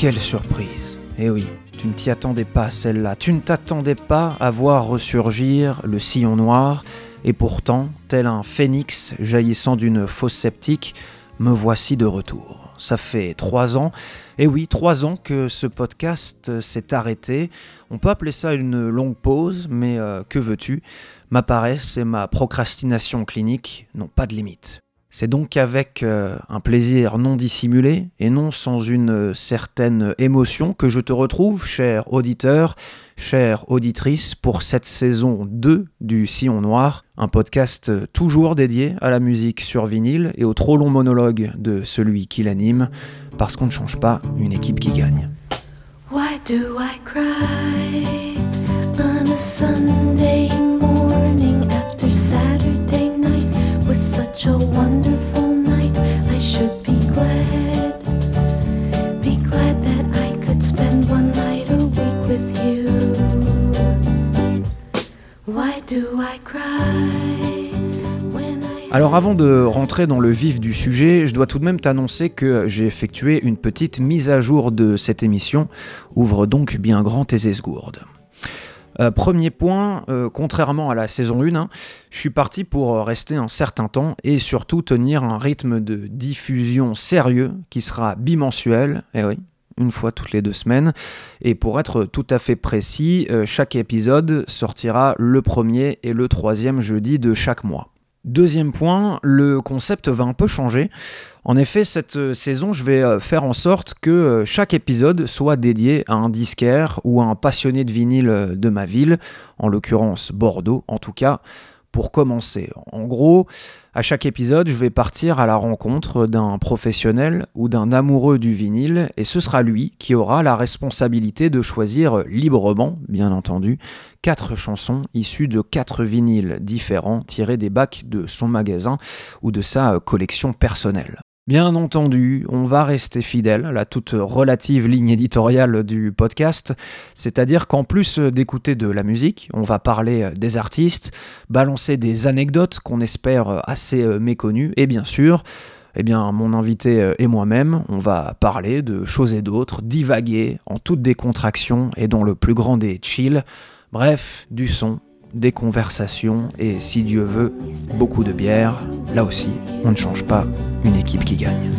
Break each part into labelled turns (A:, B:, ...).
A: Quelle surprise Eh oui, tu ne t'y attendais pas celle-là. Tu ne t'attendais pas à voir ressurgir le sillon noir, et pourtant, tel un phénix jaillissant d'une fosse sceptique, me voici de retour. Ça fait trois ans, et oui, trois ans que ce podcast s'est arrêté. On peut appeler ça une longue pause, mais euh, que veux-tu? Ma paresse et ma procrastination clinique n'ont pas de limite. C'est donc avec euh, un plaisir non dissimulé et non sans une euh, certaine émotion que je te retrouve, cher auditeur, chère auditrice, pour cette saison 2 du Sillon Noir, un podcast euh, toujours dédié à la musique sur vinyle et au trop long monologue de celui qui l'anime, parce qu'on ne change pas une équipe qui gagne.
B: Why do I cry on a Sunday morning after Saturday? Such a wonderful night? I should be glad, be glad that I could spend one night a week with you. Why do I cry when I
A: Alors avant de rentrer dans le vif du sujet, je dois tout de même t'annoncer que j'ai effectué une petite mise à jour de cette émission. Ouvre donc bien grand tes esgourdes. Euh, premier point, euh, contrairement à la saison 1, hein, je suis parti pour euh, rester un certain temps et surtout tenir un rythme de diffusion sérieux qui sera bimensuel, eh oui, une fois toutes les deux semaines. Et pour être tout à fait précis, chaque épisode sortira le premier et le troisième jeudi de chaque mois. Deuxième point, le concept va un peu changer. En effet, cette euh, saison, je vais euh, faire en sorte que euh, chaque épisode soit dédié à un disquaire ou à un passionné de vinyle de ma ville, en l'occurrence Bordeaux en tout cas, pour commencer. En gros, à chaque épisode, je vais partir à la rencontre d'un professionnel ou d'un amoureux du vinyle, et ce sera lui qui aura la responsabilité de choisir librement, bien entendu, quatre chansons issues de quatre vinyles différents tirés des bacs de son magasin ou de sa collection personnelle. Bien entendu, on va rester fidèle à la toute relative ligne éditoriale du podcast, c'est-à-dire qu'en plus d'écouter de la musique, on va parler des artistes, balancer des anecdotes qu'on espère assez méconnues, et bien sûr, eh bien, mon invité et moi-même, on va parler de choses et d'autres, divaguer en toute décontraction et dans le plus grand des chill, bref, du son, des conversations et, si Dieu veut, beaucoup de bière. Là aussi, on ne change pas une équipe qui gagne.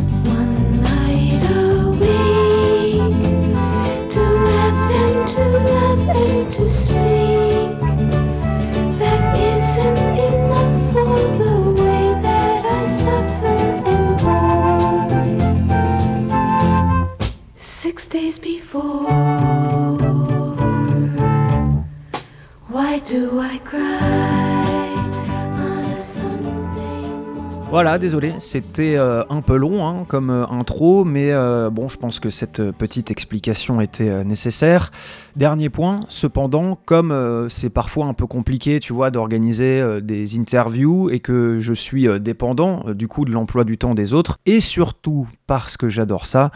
A: Voilà, désolé, c'était euh, un peu long hein, comme euh, intro, mais euh, bon, je pense que cette petite explication était nécessaire. Dernier point, cependant, comme euh, c'est parfois un peu compliqué, tu vois, d'organiser euh, des interviews et que je suis euh, dépendant du coup de l'emploi du temps des autres, et surtout parce que j'adore ça,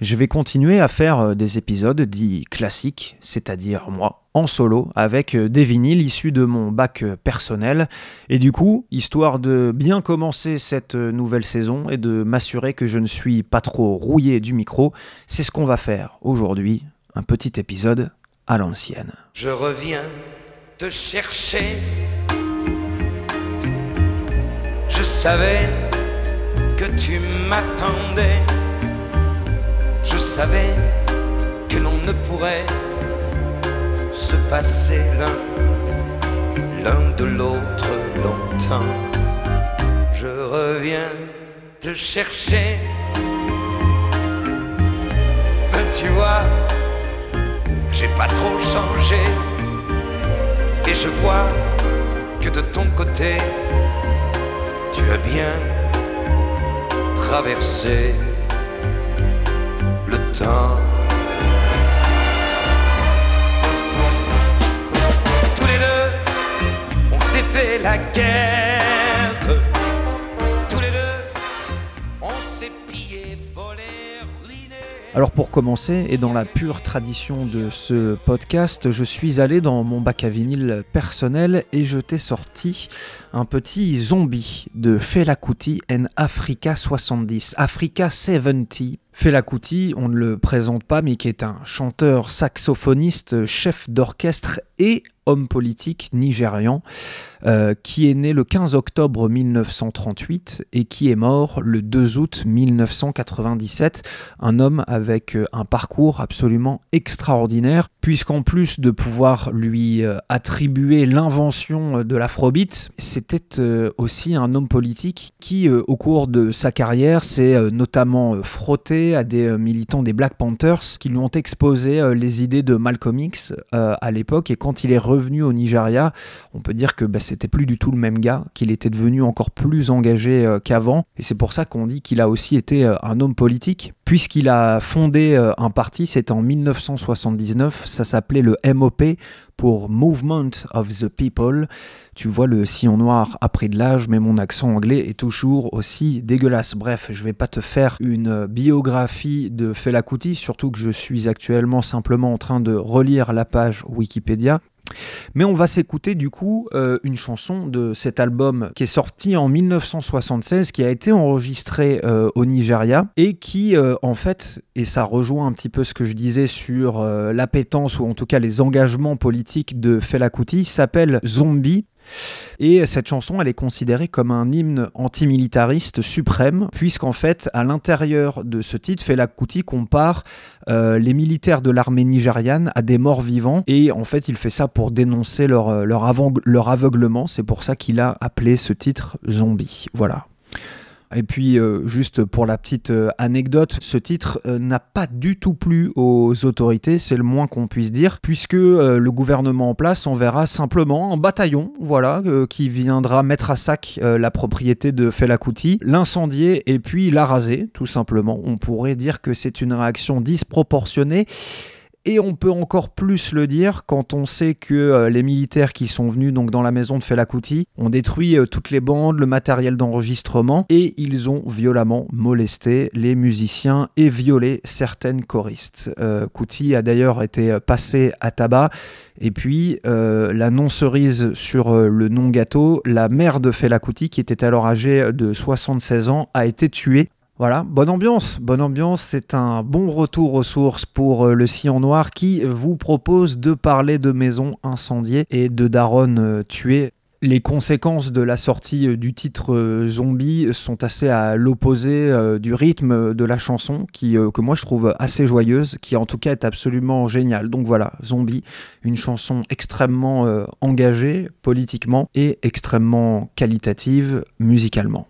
A: je vais continuer à faire des épisodes dits classiques, c'est-à-dire moi, en solo, avec des vinyles issus de mon bac personnel. Et du coup, histoire de bien commencer cette nouvelle saison et de m'assurer que je ne suis pas trop rouillé du micro, c'est ce qu'on va faire aujourd'hui, un petit épisode
C: Je reviens te chercher. Je savais que tu m'attendais. Je savais que l'on ne pourrait se passer l'un, l'un de l'autre longtemps. Je reviens te chercher. Tu vois, j'ai pas trop changé. Et je vois que de ton côté, tu as bien traverser le temps. Tous les deux, on s'est fait la guerre.
A: Alors pour commencer, et dans la pure tradition de ce podcast, je suis allé dans mon bac à vinyle personnel et je t'ai sorti un petit zombie de Fela Kuti and Africa 70, Africa 70. Fela Kuti, on ne le présente pas, mais qui est un chanteur, saxophoniste, chef d'orchestre et homme politique nigérian, euh, qui est né le 15 octobre 1938 et qui est mort le 2 août 1997. Un homme avec euh, un parcours absolument extraordinaire, puisqu'en plus de pouvoir lui euh, attribuer l'invention de l'afrobeat, c'était aussi un homme politique qui, au cours de sa carrière, s'est notamment frotté à des militants des Black Panthers qui lui ont exposé les idées de Malcolm X à l'époque. Et quand il est revenu au Nigeria, on peut dire que bah, c'était plus du tout le même gars, qu'il était devenu encore plus engagé euh, qu'avant. Et c'est pour ça qu'on dit qu'il a aussi été euh, un homme politique, puisqu'il a fondé euh, un parti, c'était en 1979, ça s'appelait le MOP pour Movement of the People. Tu vois le sillon noir a pris de l'âge, mais mon accent anglais est toujours aussi dégueulasse. Bref, je vais pas te faire une biographie de Fela Kuti, surtout que je suis actuellement simplement en train de relire la page Wikipédia. Mais on va s'écouter du coup euh, une chanson de cet album qui est sorti en 1976, qui a été enregistré euh, au Nigeria et qui euh, en fait, et ça rejoint un petit peu ce que je disais sur l'appétence ou en tout cas les engagements politiques de Fela Kuti, s'appelle Zombie. Et cette chanson, elle est considérée comme un hymne antimilitariste suprême, puisqu'en fait, à l'intérieur de ce titre, Fela Kuti compare euh, les militaires de l'armée nigériane à des morts vivants, et en fait, il fait ça pour dénoncer leur, euh, aveuglement. C'est pour ça qu'il a appelé ce titre Zombie. Voilà. Et puis, euh, juste pour la petite euh, anecdote, ce titre euh, n'a pas du tout plu aux autorités, c'est le moins qu'on puisse dire, puisque le gouvernement en place enverra simplement un bataillon, voilà, qui viendra mettre à sac la propriété de Fela Kuti, l'incendier et puis la raser, tout simplement. On pourrait dire que c'est une réaction disproportionnée. Et on peut encore plus le dire quand on sait que euh, les militaires qui sont venus donc dans la maison de Fela Kuti ont détruit euh, toutes les bandes, le matériel d'enregistrement et ils ont violemment molesté les musiciens et violé certaines choristes. Euh, Kuti a d'ailleurs été euh, passé à tabac et puis la non-cerise sur euh, le non-gâteau, la mère de Fela Kuti qui était alors âgée de 76 ans a été tuée voilà, bonne ambiance, bonne ambiance, c'est un bon retour aux sources pour euh, le Sillon Noir qui vous propose de parler de maisons incendiées et de Daron euh, tuées. Les conséquences de la sortie euh, du titre Zombie sont assez à l'opposé du rythme de la chanson, que moi je trouve assez joyeuse, qui en tout cas est absolument géniale. Donc voilà, Zombie, une chanson extrêmement engagée politiquement et extrêmement qualitative musicalement.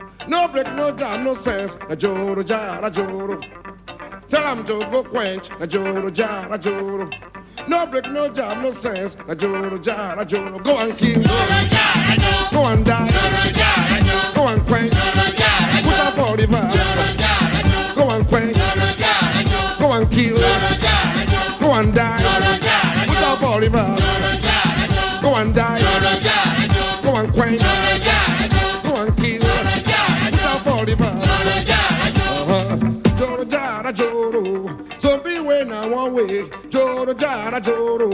D: No break, no jam, no sense. Na joro jara joro. Tell him to go quench. Na joro jara joro. No break, no jam, no sense. Na joro jara joro. Go and kill. Joro jara joro. Go and die. Joro jara joro. Go and quench. Joro jara joro. Put up all the verse. Go and quench. Joro jara joro. Go and kill. Joro jara joro. Go and die. Joro jara joro. Put up all the verse. Go and die. Joro jara joro. Go and quench. Go one way. Joro jara joro.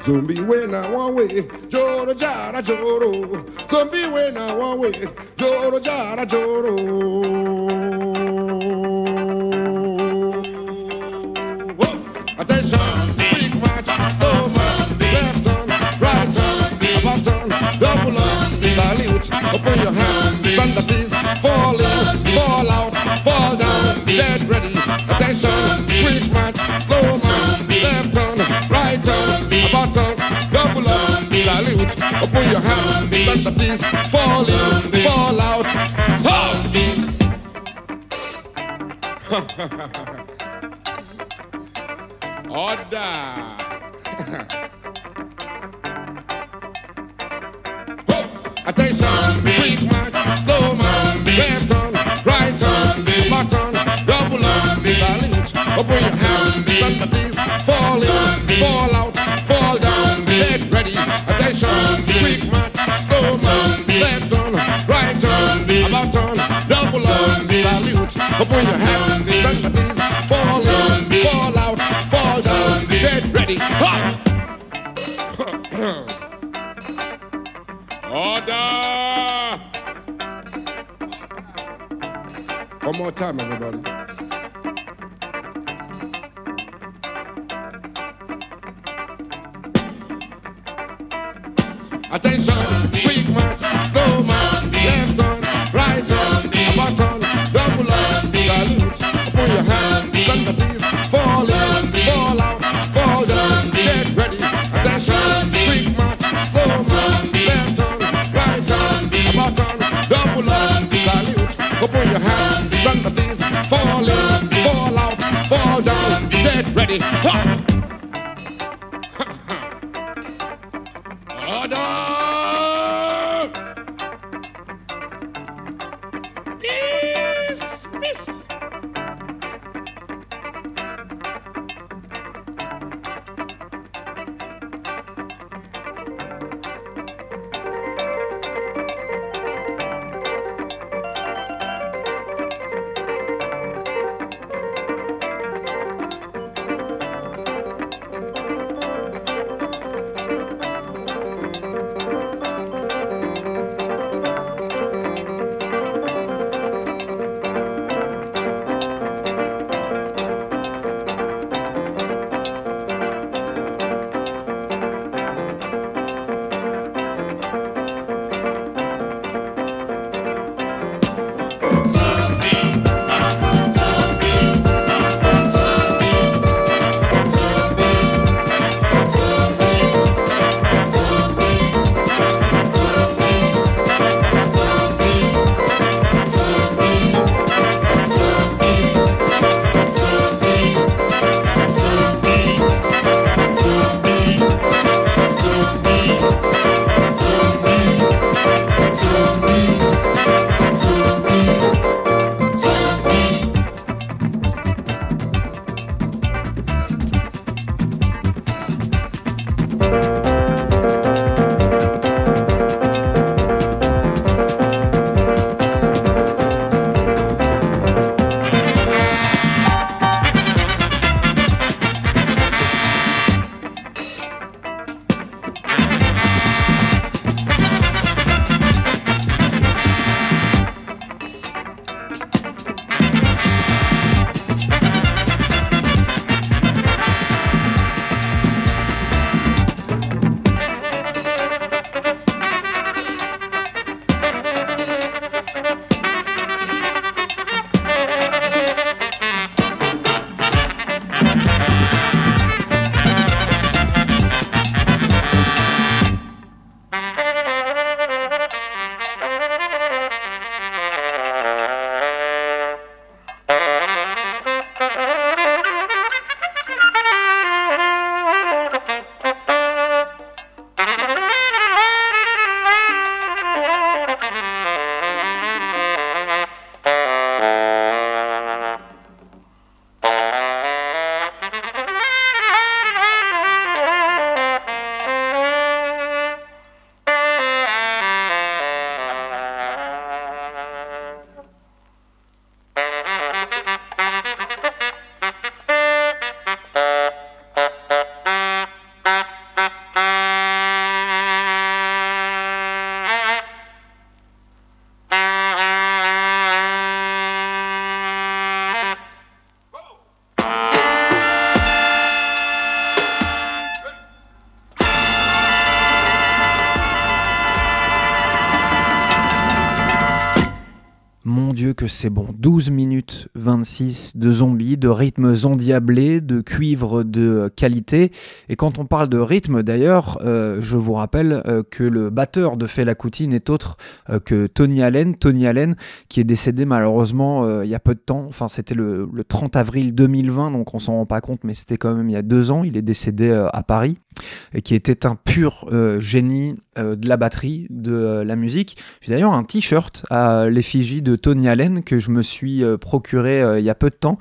D: Zombie when I one way. Joro jara joro. Zombie when I one way. Joro jara joro. Whoa. Attention, big match, slow match, left on, right on, about on, double on, salute, open your hat, standard is falling, slow zombie. left turn, right hand, button, double up, zombie. salute, open your hand, stand that is falling, zombie. fall out, zombie. Order. Attention, quick march, slow march, left open your hands, stand is falling, fall in, fall out, fall down, get ready, attention, quick march, slow march, left on, right on, about on, double on, salute, open your hands, stand is falling, fall out, fall down, get ready, hot! Order! One more time, everybody. down, get
A: ready, hot. C'est bon. 12 minutes 26 de zombies, de rythmes endiablés, de cuivre de qualité. Et quand on parle de rythme, d'ailleurs, euh, je vous rappelle euh, que le batteur de Fela Kuti n'est autre euh, que Tony Allen. Tony Allen, qui est décédé malheureusement il y a peu de temps. Enfin, c'était le, le 30 avril 2020, donc on s'en rend pas compte, mais c'était quand même il y a deux ans. Il est décédé à Paris et qui était un pur génie de la batterie, de la musique. J'ai d'ailleurs un t-shirt à l'effigie de Tony Allen que je me suis procuré il y a peu de temps.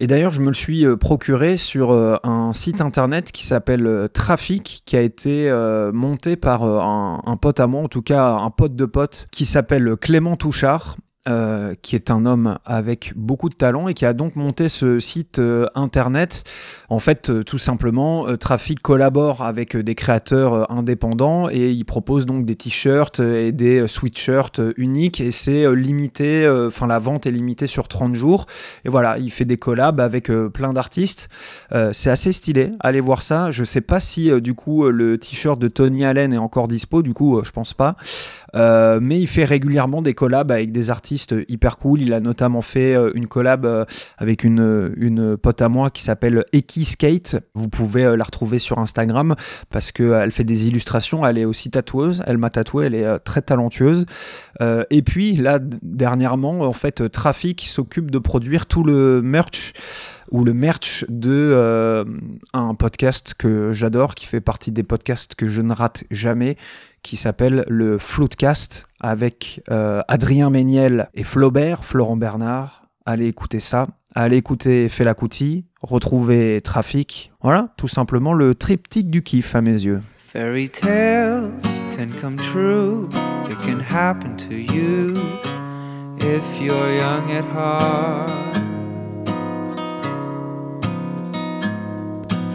A: Et d'ailleurs, je me le suis euh, procuré sur euh, un site internet qui s'appelle euh, Trafic, qui a été euh, monté par euh, un, un pote à moi, en tout cas un pote de pote, qui s'appelle Clément Touchard. Euh, qui est un homme avec beaucoup de talent et qui a donc monté ce site euh, internet. En fait, euh, tout simplement, Trafic collabore avec des créateurs indépendants et il propose donc des t-shirts et des sweatshirts uniques et c'est limité, enfin la vente est limitée sur 30 jours. Et voilà, il fait des collabs avec plein d'artistes. C'est assez stylé, allez voir ça. Je sais pas si du coup le t-shirt de Tony Allen est encore dispo, du coup je pense pas. Euh, mais il fait régulièrement des collabs avec des artistes hyper cool. Il a notamment fait euh, une collab euh, avec une, une pote à moi qui s'appelle Eki Skate. Vous pouvez la retrouver sur Instagram parce qu'elle fait des illustrations. Elle est aussi tatoueuse. Elle m'a tatoué. Elle est très talentueuse. Et puis là, dernièrement, en fait, Trafic s'occupe de produire tout le merch ou le merch de un podcast que j'adore, qui fait partie des podcasts que je ne rate jamais, qui s'appelle le Floodcast avec euh, Adrien Méniel et Flaubert, Florent Bernard. Allez écouter ça. Allez écouter Fela Kuti, retrouver Trafic. Voilà, tout simplement le triptyque du kiff à mes yeux.
E: Fairy tales can come true. It can happen to you if you're young at heart.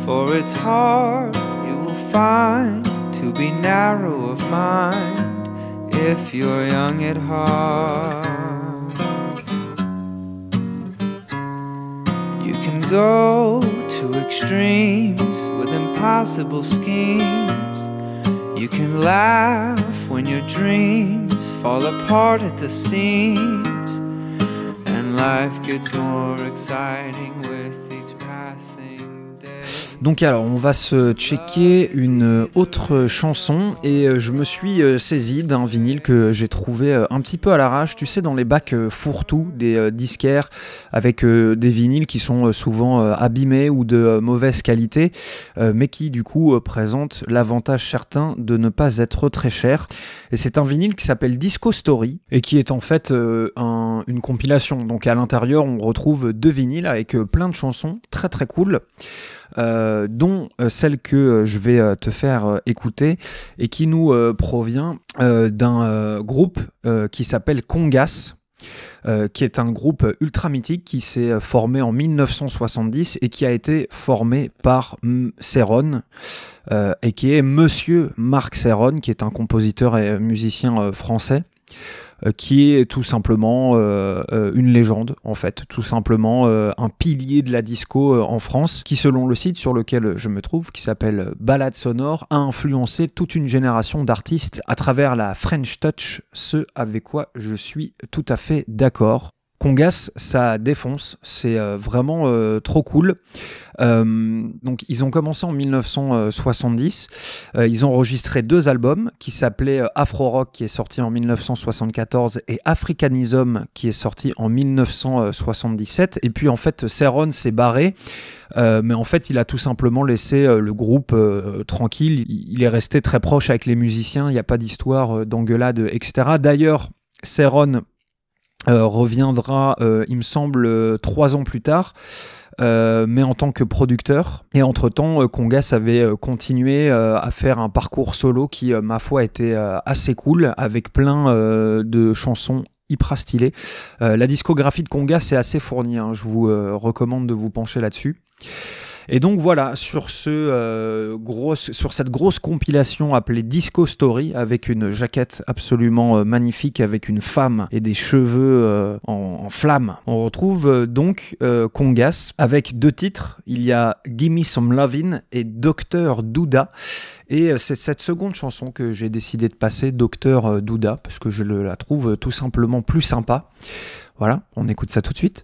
E: For it's hard, you will find, to be narrow of mind if you're young at heart. You can go to extremes with impossible schemes. You can laugh when your dreams fall apart at the seams. And life gets more exciting
A: Donc alors, on va se checker une autre chanson et euh, je me suis euh, saisi d'un vinyle que j'ai trouvé euh, un petit peu à l'arrache, tu sais, dans les bacs euh, fourre-tout des euh, disquaires avec euh, des vinyles qui sont euh, souvent euh, abîmés ou de euh, mauvaise qualité, euh, mais qui du coup euh, présentent l'avantage certain de ne pas être très cher. Et c'est un vinyle qui s'appelle Disco Story et qui est en fait euh, un- une compilation. Donc à l'intérieur, on retrouve deux vinyles avec euh, plein de chansons très très cool euh, dont euh, celle que euh, je vais te faire écouter et qui nous provient d'un groupe qui s'appelle Congas. qui est un groupe ultra mythique qui s'est formé en 1970 et qui a été formé par euh, et qui est Monsieur Marc Serron, qui est un compositeur et musicien français qui est tout simplement euh, euh, une légende, en fait, tout simplement euh, un pilier de la disco euh, en France, qui selon le site sur lequel je me trouve, qui s'appelle Balade Sonore, a influencé toute une génération d'artistes à travers la French Touch, ce avec quoi je suis tout à fait d'accord. Congas, ça défonce, c'est euh, vraiment euh, trop cool. Euh, donc ils ont commencé en 1970, Euh, ils ont enregistré deux albums qui s'appelaient Afro Rock qui est sorti en 1974 et Africanism qui est sorti en 1977. Et puis en fait Serron s'est barré, mais en fait il a tout simplement laissé le groupe tranquille. Il est resté très proche avec les musiciens, il n'y a pas d'histoire d'engueulade, etc. D'ailleurs, Serron euh, reviendra, euh, il me semble, euh, trois ans plus tard. euh, mais en tant que producteur. Et entre-temps, euh, Congas avait euh, continué euh, à faire un parcours solo qui, euh, ma foi, était euh, assez cool, avec plein euh, de chansons hyper stylées. Euh, la discographie de Congas est assez fournie, hein, je vous euh, recommande de vous pencher là-dessus. Et donc voilà, sur, ce, euh, sur cette grosse compilation appelée Disco Story, avec une jaquette absolument euh, magnifique, avec une femme et des cheveux euh, en, en flammes, on retrouve euh, donc euh, Congas avec deux titres. Il y a Gimme Some Lovin' et Docteur Douda. Et c'est cette seconde chanson que j'ai décidé de passer, Docteur Douda, parce que je la trouve tout simplement plus sympa. Voilà, on écoute ça tout de suite.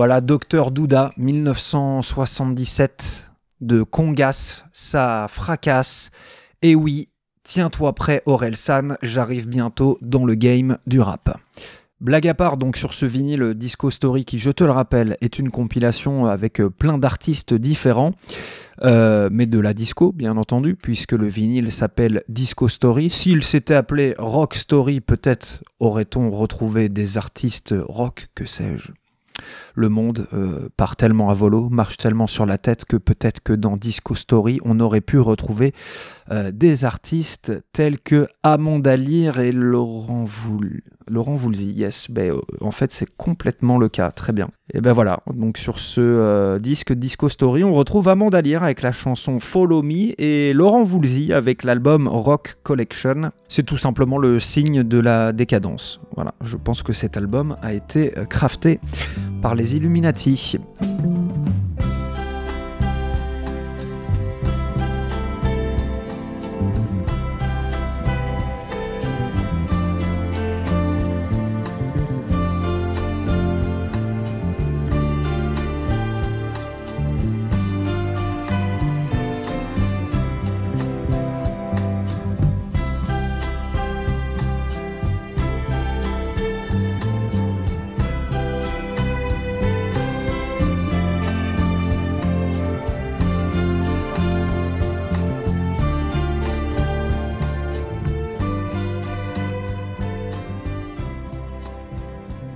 A: Voilà, Docteur Douda, 1977, de Congas, ça fracasse. Et oui, tiens-toi prêt Aurel San, j'arrive bientôt dans le game du rap. Blague à part, donc sur ce vinyle Disco Story qui, je te le rappelle, est une compilation avec euh, plein d'artistes différents, euh, mais de la disco, bien entendu, puisque le vinyle s'appelle Disco Story. S'il s'était appelé Rock Story, peut-être aurait-on retrouvé des artistes rock, que sais-je. Le monde euh, part tellement à volo, marche tellement sur la tête que peut-être que dans Disco Story, on aurait pu retrouver euh, des artistes tels que Amanda Lear et Laurent, Voul... Laurent Voulzy. Yes, ben, euh, en fait, c'est complètement le cas. Très bien. Et ben voilà, donc sur ce disque Disco Story, on retrouve Amanda Lear avec la chanson Follow Me et Laurent Voulzy avec l'album Rock Collection. C'est tout simplement le signe de la décadence. Voilà, je pense que cet album a été crafté par Illuminati.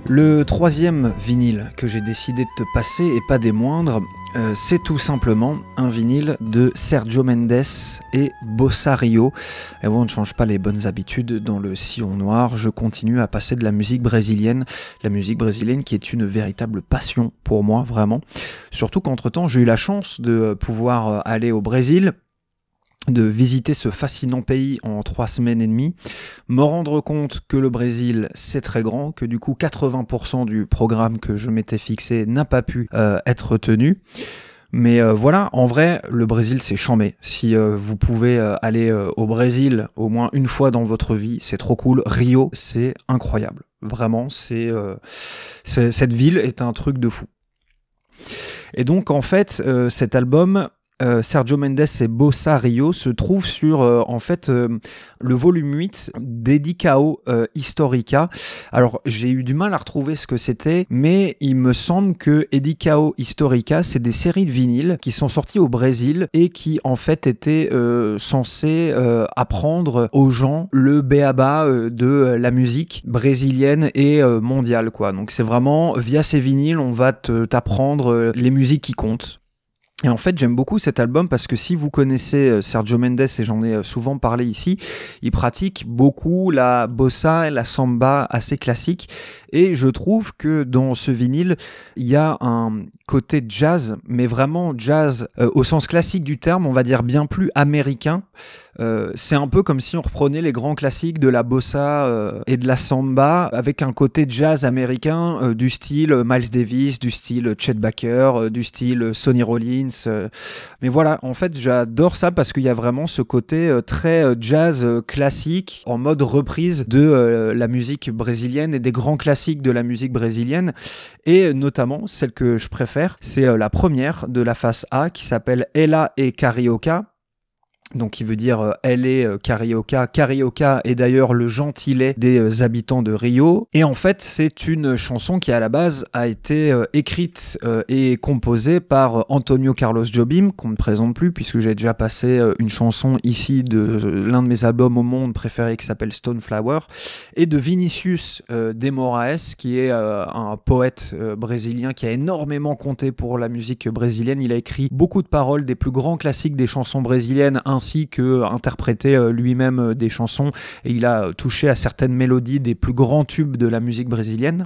A: Le troisième vinyle que j'ai décidé de te passer, et pas des moindres, euh, c'est tout simplement un vinyle de Sergio Mendes et Bossa Rio. Et bon, on ne change pas les bonnes habitudes dans le sillon noir, je continue à passer de la musique brésilienne, la musique brésilienne qui est une véritable passion pour moi, vraiment. Surtout qu'entre-temps, j'ai eu la chance de pouvoir euh, aller au Brésil, de visiter ce fascinant pays en trois semaines et demie, me rendre compte que le Brésil c'est très grand, que du coup 80% du programme que je m'étais fixé n'a pas pu euh, être tenu. Mais euh, voilà, en vrai, le Brésil c'est chambé. Si euh, vous pouvez euh, aller au Brésil au moins une fois dans votre vie, c'est trop cool. Rio, c'est incroyable. Vraiment, c'est cette ville est un truc de fou. Et donc en fait, cet album, euh, Sergio Mendes et Bossa Rio se trouve sur euh, en fait euh, le volume 8 d'Edicao euh, Historica. Alors j'ai eu du mal à retrouver ce que c'était, mais il me semble que Edicao Historica c'est des séries de vinyles qui sont sorties au Brésil et qui en fait étaient euh, censées euh, apprendre aux gens le béaba de la musique brésilienne et mondiale quoi. Donc c'est vraiment via ces vinyles on va t'apprendre les musiques qui comptent. Et en fait, j'aime beaucoup cet album parce que si vous connaissez euh, Sergio Mendes, et j'en ai euh, souvent parlé ici, il pratique beaucoup la bossa et la samba assez classique. Et je trouve que dans ce vinyle, il y a un côté jazz, mais vraiment jazz euh, au sens classique du terme, on va dire bien plus américain. C'est un peu comme si on reprenait les grands classiques de la bossa et de la samba avec un côté jazz américain du style Miles Davis, du style Chet Baker, du style Sonny Rollins. Euh. Mais voilà, en fait, j'adore ça parce qu'il y a vraiment ce côté euh, très euh, jazz classique en mode reprise de la musique brésilienne et des grands classiques de la musique brésilienne. Et notamment, celle que je préfère, c'est la première de la face A qui s'appelle Ella et Carioca donc qui veut dire euh, elle est euh, Carioca. Carioca est d'ailleurs le gentilé des euh, habitants de Rio. Et en fait, c'est une chanson qui à la base a été écrite et composée par Antonio Carlos Jobim, qu'on ne présente plus puisque j'ai déjà passé une chanson ici de l'un de mes albums au monde préférés qui s'appelle Stone Flower, et de Vinicius de Moraes, qui est un poète brésilien qui a énormément compté pour la musique brésilienne. Il a écrit beaucoup de paroles des plus grands classiques des chansons brésiliennes, ainsi que interprété euh, lui-même euh, des chansons, et il a touché à certaines mélodies des plus grands tubes de la musique brésilienne.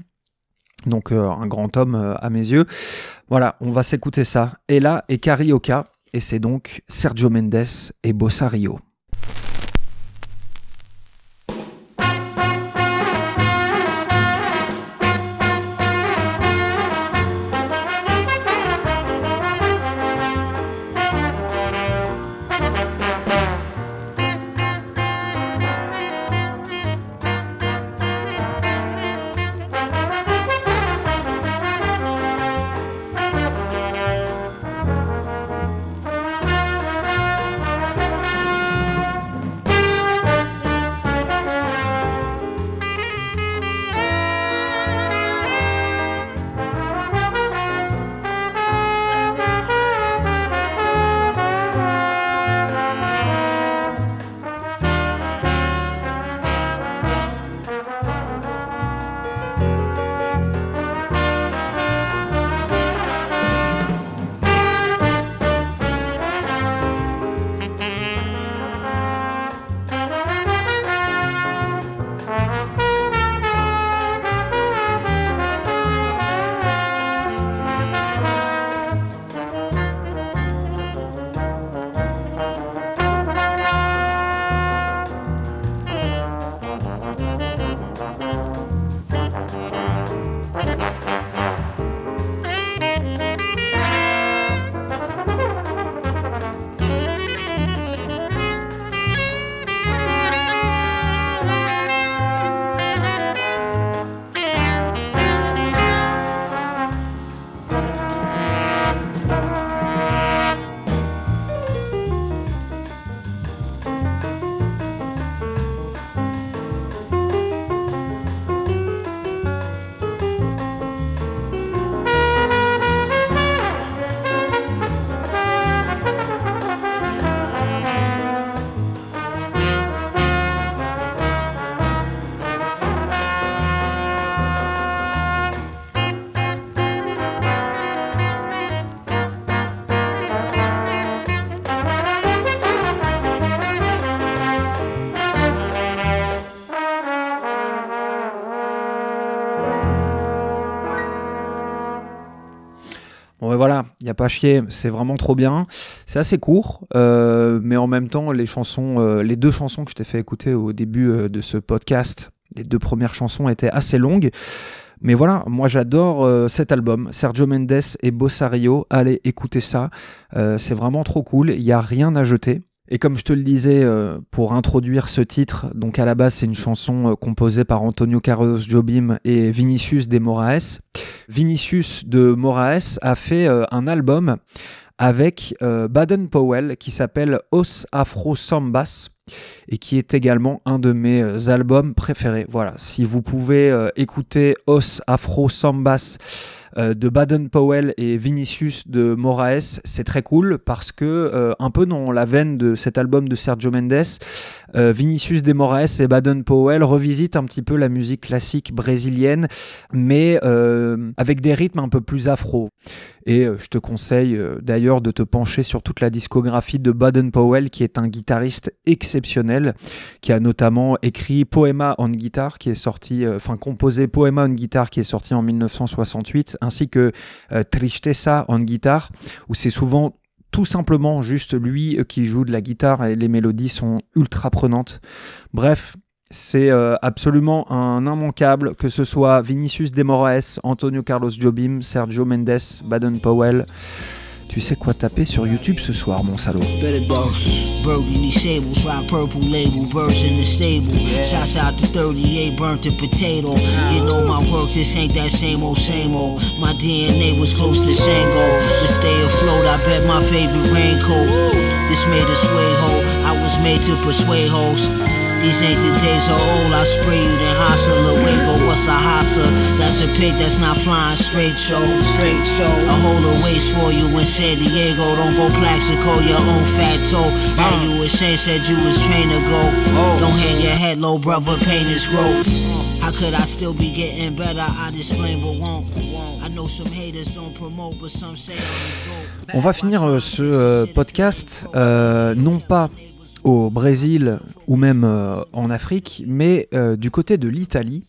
A: Donc euh, un grand homme à mes yeux. Voilà, on va s'écouter ça. Ella et Carioca, et c'est donc Sergio Mendes et Bossa Rio. Pas chier, c'est vraiment trop bien. C'est assez court, euh, mais en même temps, les chansons, euh, les deux chansons que je t'ai fait écouter au début euh, de ce podcast, les deux premières chansons étaient assez longues. Mais voilà, moi j'adore cet album, Sergio Mendes et Bossario. Allez, écoutez ça, c'est vraiment trop cool, il n'y a rien à jeter. Et comme je te le disais euh, pour introduire ce titre, donc à la base c'est une chanson euh, composée par Antonio Carlos Jobim et Vinicius de Moraes. Vinicius de Moraes a fait euh, un album avec Baden Powell qui s'appelle Os Afro Sambas et qui est également un de mes albums préférés. Voilà, si vous pouvez écouter Os Afro Sambas euh, de Baden Powell et Vinicius de Moraes, c'est très cool parce que euh, un peu dans la veine de cet album de Sergio Mendes, euh, Vinicius de Moraes et Baden Powell revisitent un petit peu la musique classique brésilienne, mais euh, avec des rythmes un peu plus afro. Et euh, je te conseille d'ailleurs de te pencher sur toute la discographie de Baden Powell, qui est un guitariste exceptionnel, qui a notamment écrit Poema on Guitar, qui est sorti, enfin composé Poema on Guitar, qui est sorti en 1968, ainsi que Tristeza on Guitar, où c'est souvent tout simplement juste lui euh, qui joue de la guitare et les mélodies sont ultra prenantes. Bref, c'est euh, absolument un immanquable, que ce soit Vinicius de Moraes, Antonio Carlos Jobim, Sergio Mendes, Baden Powell. Tu sais quoi taper sur YouTube ce soir, mon salaud.
F: Burgundy sables, rock purple label, birds in the stable? Shots out to 38, burnt to potato. You know my work, this ain't that same old, same old. My DNA was close to Shango. To stay afloat, I bet my favorite raincoat. This made a sway ho. I was made to persuade hoes. These ain't the days of old. I spray you, then hustle Luego. What's a hassa? That's a pig that's not flying straight, show. Straight, show. I hold a waist for you in San Diego. Don't go Plaxico, your own fat toe. How you ashamed, said you was trained to go. Don't hang your head low, brother. Pain is growth. How could I still be getting better? I explain, but won't. I know some haters don't promote, but some say I'm.
A: On va finir euh, ce euh, podcast euh, non pas au Brésil ou même euh, en Afrique, mais euh, du côté de l'Italie,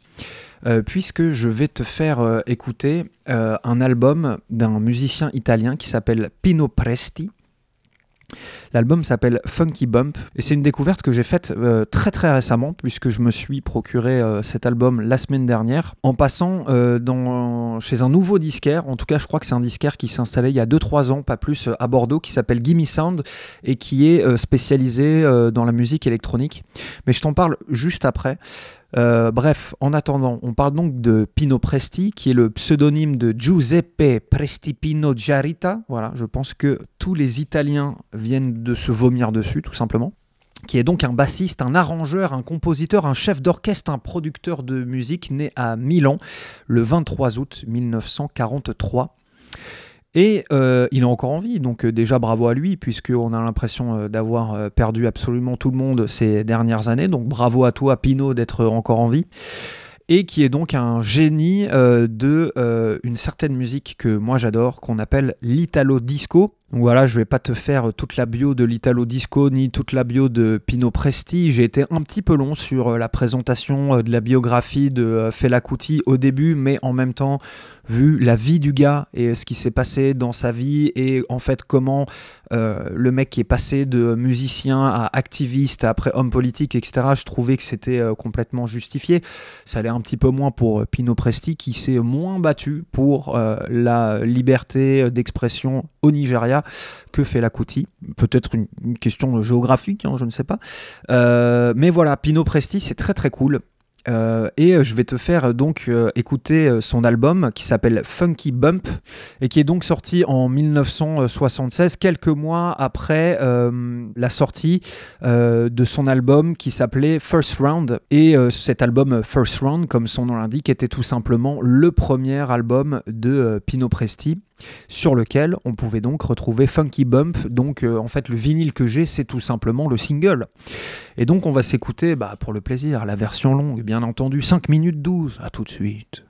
A: euh, puisque je vais te faire écouter un album d'un musicien italien qui s'appelle Pino Presti. L'album s'appelle Funky Bump et c'est une découverte que j'ai faite euh, très très récemment puisque je me suis procuré euh, cet album la semaine dernière en passant euh, chez un nouveau disquaire, en tout cas je crois que c'est un disquaire qui s'est installé il y a 2-3 ans, pas plus, à Bordeaux, qui s'appelle Gimme Sound et qui est spécialisé dans la musique électronique. Mais je t'en parle juste après. Euh, bref, en attendant, on parle donc de Pino Presti, qui est le pseudonyme de Giuseppe Presti Pino Giarita. Voilà, je pense que tous les Italiens viennent de se vomir dessus, tout simplement. Qui est donc un bassiste, un arrangeur, un compositeur, un chef d'orchestre, un producteur de musique né à Milan le 23 août 1943. Et euh, il est encore en vie, donc euh, déjà bravo à lui, puisqu'on a l'impression euh, d'avoir perdu absolument tout le monde ces dernières années. Donc bravo à toi, Pino, d'être encore en vie. Et qui est donc un génie euh, de une certaine musique que moi j'adore, qu'on appelle l'Italo Disco. Donc voilà, je vais pas te faire toute la bio de l'Italo Disco ni toute la bio de Pino Presti. J'ai été un petit peu long sur euh, la présentation euh, de la biographie de euh, Fela Kuti au début, mais en même temps, vu la vie du gars et ce qui s'est passé dans sa vie et en fait comment le mec est passé de musicien à activiste, après homme politique, etc., je trouvais que c'était complètement justifié. Ça allait un petit peu moins pour Pino Presti qui s'est moins battu pour la liberté d'expression au Nigeria que Fela Kuti. Peut-être une, question géographique, hein, je ne sais pas. Euh, mais voilà, Pino Presti, c'est très très cool. Euh, et euh, je vais te faire donc écouter son album qui s'appelle Funky Bump et qui est donc sorti en 1976, quelques mois après la sortie de son album qui s'appelait First Round. Et cet album First Round, comme son nom l'indique, était tout simplement le premier album de Pino Presti sur lequel on pouvait donc retrouver Funky Bump. Donc euh, en fait le vinyle que j'ai c'est tout simplement le single. Et donc on va s'écouter bah, pour le plaisir la version longue bien entendu 5 minutes 12. À tout de suite.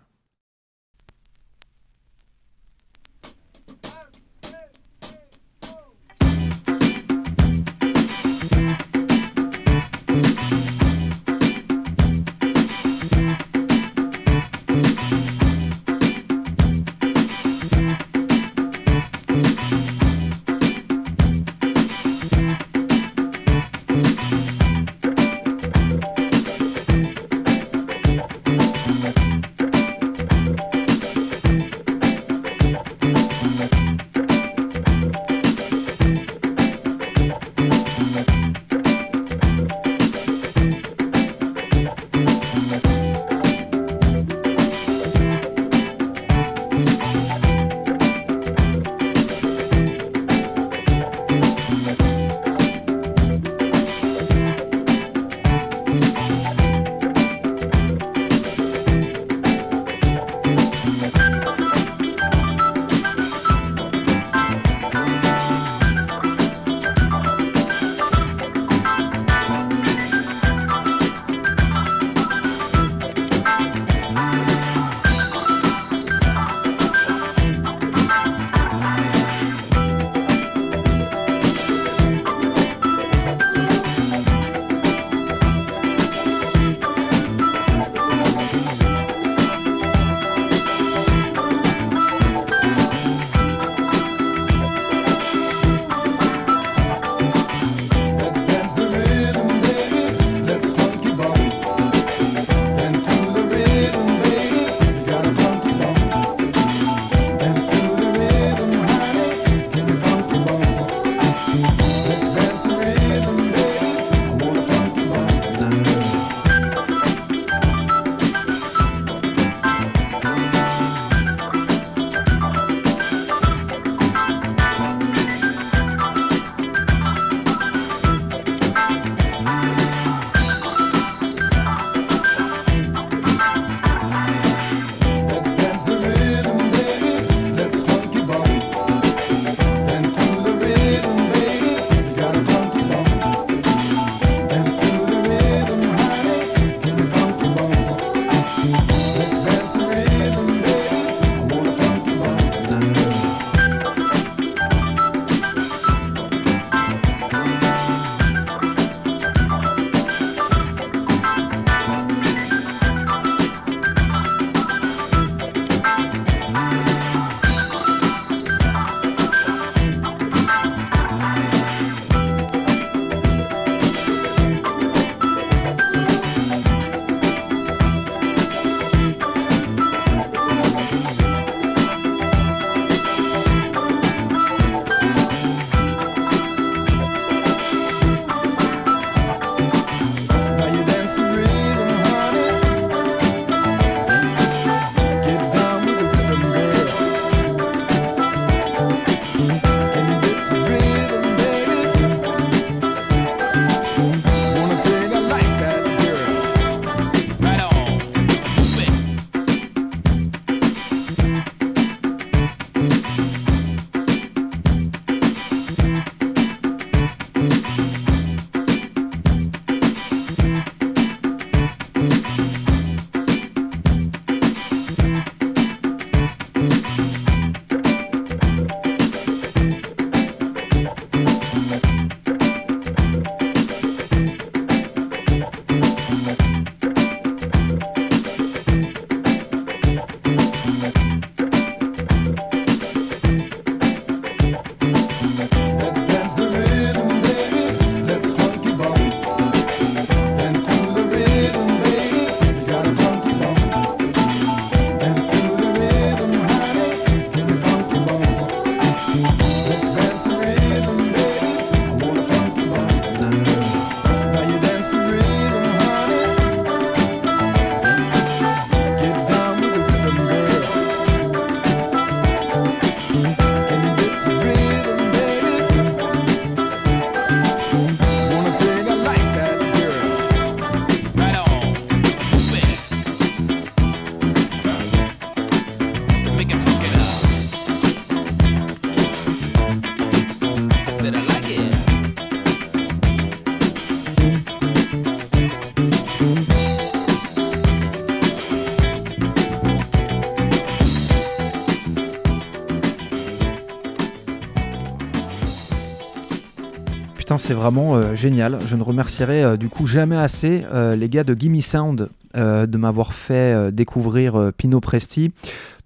A: C'est vraiment euh, génial. Je ne remercierai euh, du coup jamais assez euh, les gars de Gimme Sound de m'avoir fait découvrir Pino Presti.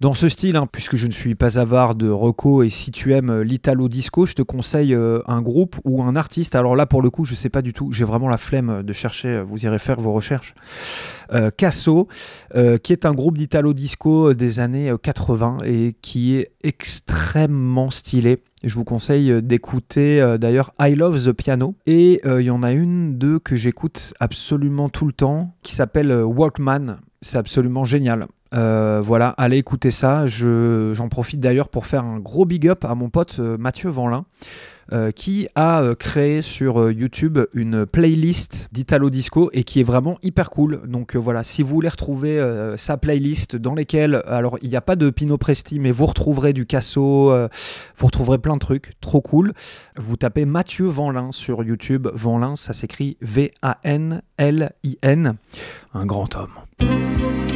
A: Dans ce style, hein, puisque je ne suis pas avare de Rocco et si tu aimes euh, l'Italo Disco, je te conseille euh, un groupe ou un artiste. Alors là, pour le coup, je sais pas du tout. J'ai vraiment la flemme de chercher. euh, Vous irez faire vos recherches. Casso, qui est un groupe d'Italo Disco des années euh, 80 et qui est extrêmement stylé. Je vous conseille d'écouter d'ailleurs I Love the Piano. Et il y en a une d'eux que j'écoute absolument tout le temps qui s'appelle Walkman. C'est absolument génial. Euh, voilà, allez écouter ça. Je- J'en profite d'ailleurs pour faire un gros big up à mon pote euh, Mathieu Vanlin. euh, qui a créé sur YouTube une playlist d'Italo Disco et qui est vraiment hyper cool. Donc voilà, si vous voulez retrouver sa playlist dans lesquelles, alors il n'y a pas de Pino Presti, mais vous retrouverez du Casso, vous retrouverez plein de trucs, trop cool. Vous tapez Mathieu Vanlin sur YouTube. Vanlin, ça s'écrit V-A-N-L-I-N. Un grand homme.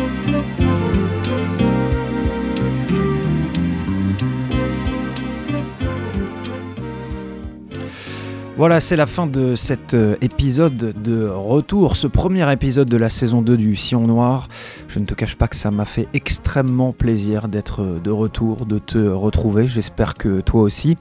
A: Voilà, c'est la fin de cet euh, épisode de retour, ce premier épisode de la saison 2 du Sillon Noir. Je ne te cache pas que ça m'a fait extrêmement plaisir d'être euh, de retour, de te retrouver. J'espère que toi aussi.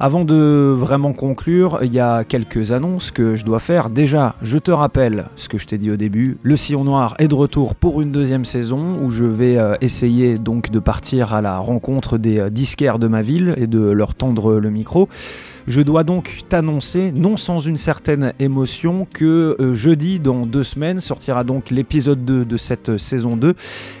A: Avant de vraiment conclure, il y a quelques annonces que je dois faire. Déjà, je te rappelle ce que je t'ai dit au début. Le Sillon Noir est de retour pour une deuxième saison où je vais euh, essayer donc de partir à la rencontre des disquaires de ma ville et de leur tendre le micro. Je dois donc t'annoncer, non sans une certaine émotion, que euh, jeudi, dans deux semaines, sortira donc l'épisode 2 de cette saison 2.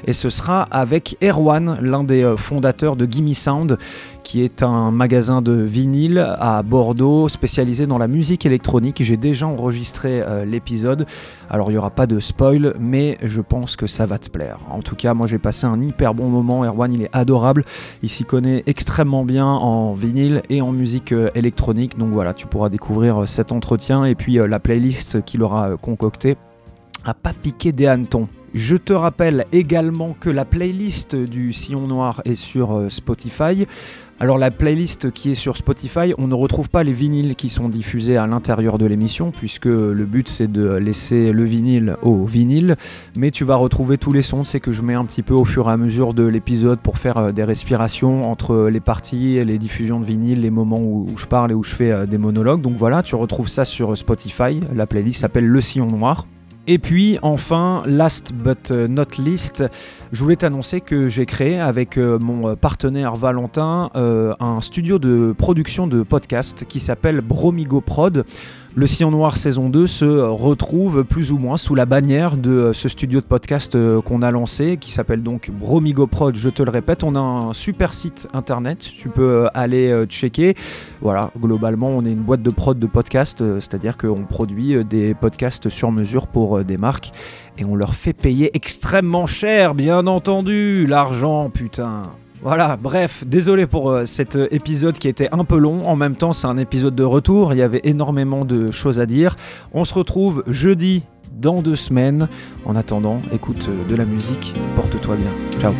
A: Et ce sera avec Erwan, l'un des euh, fondateurs de Gimme Sound, qui est un magasin de vinyle à Bordeaux spécialisé dans la musique électronique. J'ai déjà enregistré euh, l'épisode. Alors il n'y aura pas de spoil, mais je pense que ça va te plaire. En tout cas, moi j'ai passé un hyper bon moment. Erwan, il est adorable. Il s'y connaît extrêmement bien en vinyle et en musique euh, électronique. Donc voilà, tu pourras découvrir euh, cet entretien et puis euh, la playlist qu'il aura concoctée à pas piquer des hannetons. Je te rappelle également que la playlist du Sillon Noir est sur Spotify. Alors la playlist qui est sur Spotify, on ne retrouve pas les vinyles qui sont diffusés à l'intérieur de l'émission, puisque le but c'est de laisser le vinyle au vinyle, mais tu vas retrouver tous les sons, c'est que je mets un petit peu au fur et à mesure de l'épisode pour faire euh, des respirations entre les parties, les diffusions de vinyle, les moments où, je parle et où je fais euh, des monologues. Donc voilà, tu retrouves ça sur Spotify, la playlist s'appelle Le Sillon Noir. Et puis enfin, last but not least, je voulais t'annoncer que j'ai créé avec euh, mon euh, partenaire Valentin euh, un studio de production de podcast qui s'appelle Bromigo Prod. Le Sillon Noir saison 2 se retrouve plus ou moins sous la bannière de euh, ce studio de podcast euh, qu'on a lancé qui s'appelle donc Bromigo Prod, je te le répète. On a un super site internet, tu peux euh, aller checker. Voilà, globalement, on est une boîte de prod de podcast, c'est-à-dire qu'on produit des podcasts sur mesure pour des marques et on leur fait payer extrêmement cher, bien entendu, l'argent, putain. Voilà, bref, désolé pour euh, cet euh, épisode qui était un peu long. En même temps, c'est un épisode de retour. Il y avait énormément de choses à dire. On se retrouve jeudi dans deux semaines. En attendant, écoute euh, de la musique. Porte-toi bien. Ciao.